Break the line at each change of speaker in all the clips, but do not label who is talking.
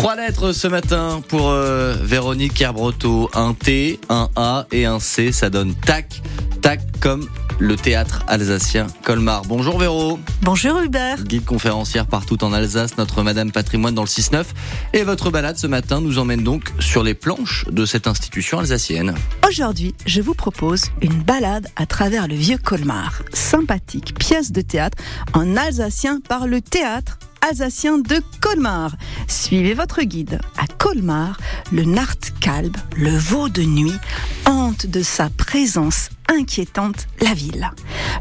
Trois lettres ce matin pour euh, Véronique Kerbroto. Un T, un A et un C. Ça donne tac, tac comme le théâtre alsacien Colmar. Bonjour Véro.
Bonjour Hubert.
Guide conférencière partout en Alsace, notre Madame Patrimoine dans le 6-9. Et votre balade ce matin nous emmène donc sur les planches de cette institution alsacienne.
Aujourd'hui, je vous propose une balade à travers le vieux Colmar. Sympathique pièce de théâtre en alsacien par le théâtre alsacien de Colmar. Suivez votre guide. À Colmar, le Nartkalb, le veau de nuit, hante de sa présence inquiétante la ville.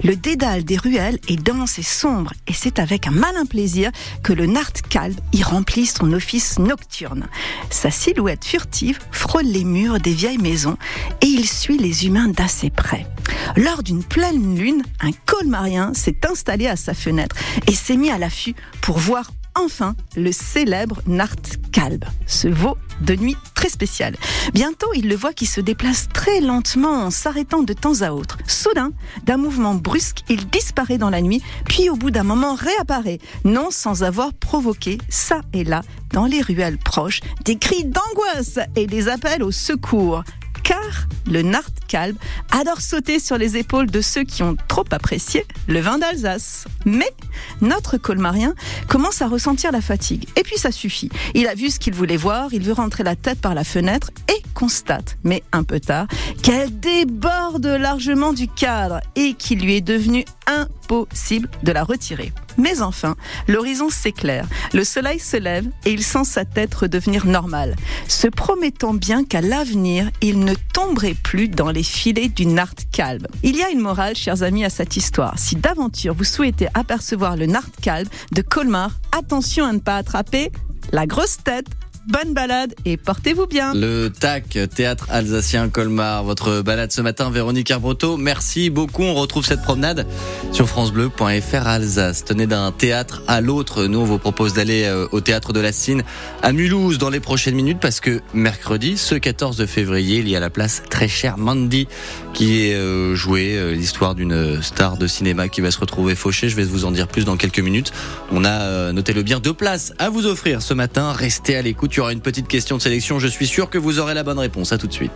Le dédale des ruelles est dense et sombre et c'est avec un malin plaisir que le Nartkalb y remplit son office nocturne. Sa silhouette furtive frôle les murs des vieilles maisons et il suit les humains d'assez près. Lors d'une pleine lune, un colmarien s'est installé à sa fenêtre et s'est mis à l'affût pour voir enfin le célèbre Nartkalb, ce veau de nuit très spécial. Bientôt, il le voit qui se déplace très lentement en s'arrêtant de temps à autre. Soudain, d'un mouvement brusque, il disparaît dans la nuit, puis au bout d'un moment réapparaît, non sans avoir provoqué, ça et là, dans les ruelles proches, des cris d'angoisse et des appels au secours car le Adore sauter sur les épaules de ceux qui ont trop apprécié le vin d'Alsace. Mais notre colmarien commence à ressentir la fatigue. Et puis ça suffit. Il a vu ce qu'il voulait voir, il veut rentrer la tête par la fenêtre et constate, mais un peu tard, qu'elle déborde largement du cadre et qu'il lui est devenu impossible de la retirer. Mais enfin, l'horizon s'éclaire, le soleil se lève et il sent sa tête redevenir normale, se promettant bien qu'à l'avenir, il ne tomberait plus dans les filets du Nartkalb. Il y a une morale, chers amis, à cette histoire. Si d'aventure vous souhaitez apercevoir le Nartkalb de Colmar, attention à ne pas attraper la grosse tête bonne balade et portez-vous bien.
Le TAC, Théâtre Alsacien Colmar, votre balade ce matin, Véronique Arbroto. Merci beaucoup. On retrouve cette promenade sur FranceBleu.fr Alsace. Tenez d'un théâtre à l'autre. Nous, on vous propose d'aller euh, au théâtre de la Cine à Mulhouse dans les prochaines minutes parce que mercredi, ce 14 février, il y a la place très chère Mandy qui est euh, jouée euh, l'histoire d'une star de cinéma qui va se retrouver fauchée. Je vais vous en dire plus dans quelques minutes. On a, noté le bien, deux places à vous offrir ce matin. Restez à l'écoute il y aura une petite question de sélection. Je suis sûr que vous aurez la bonne réponse. À tout de suite.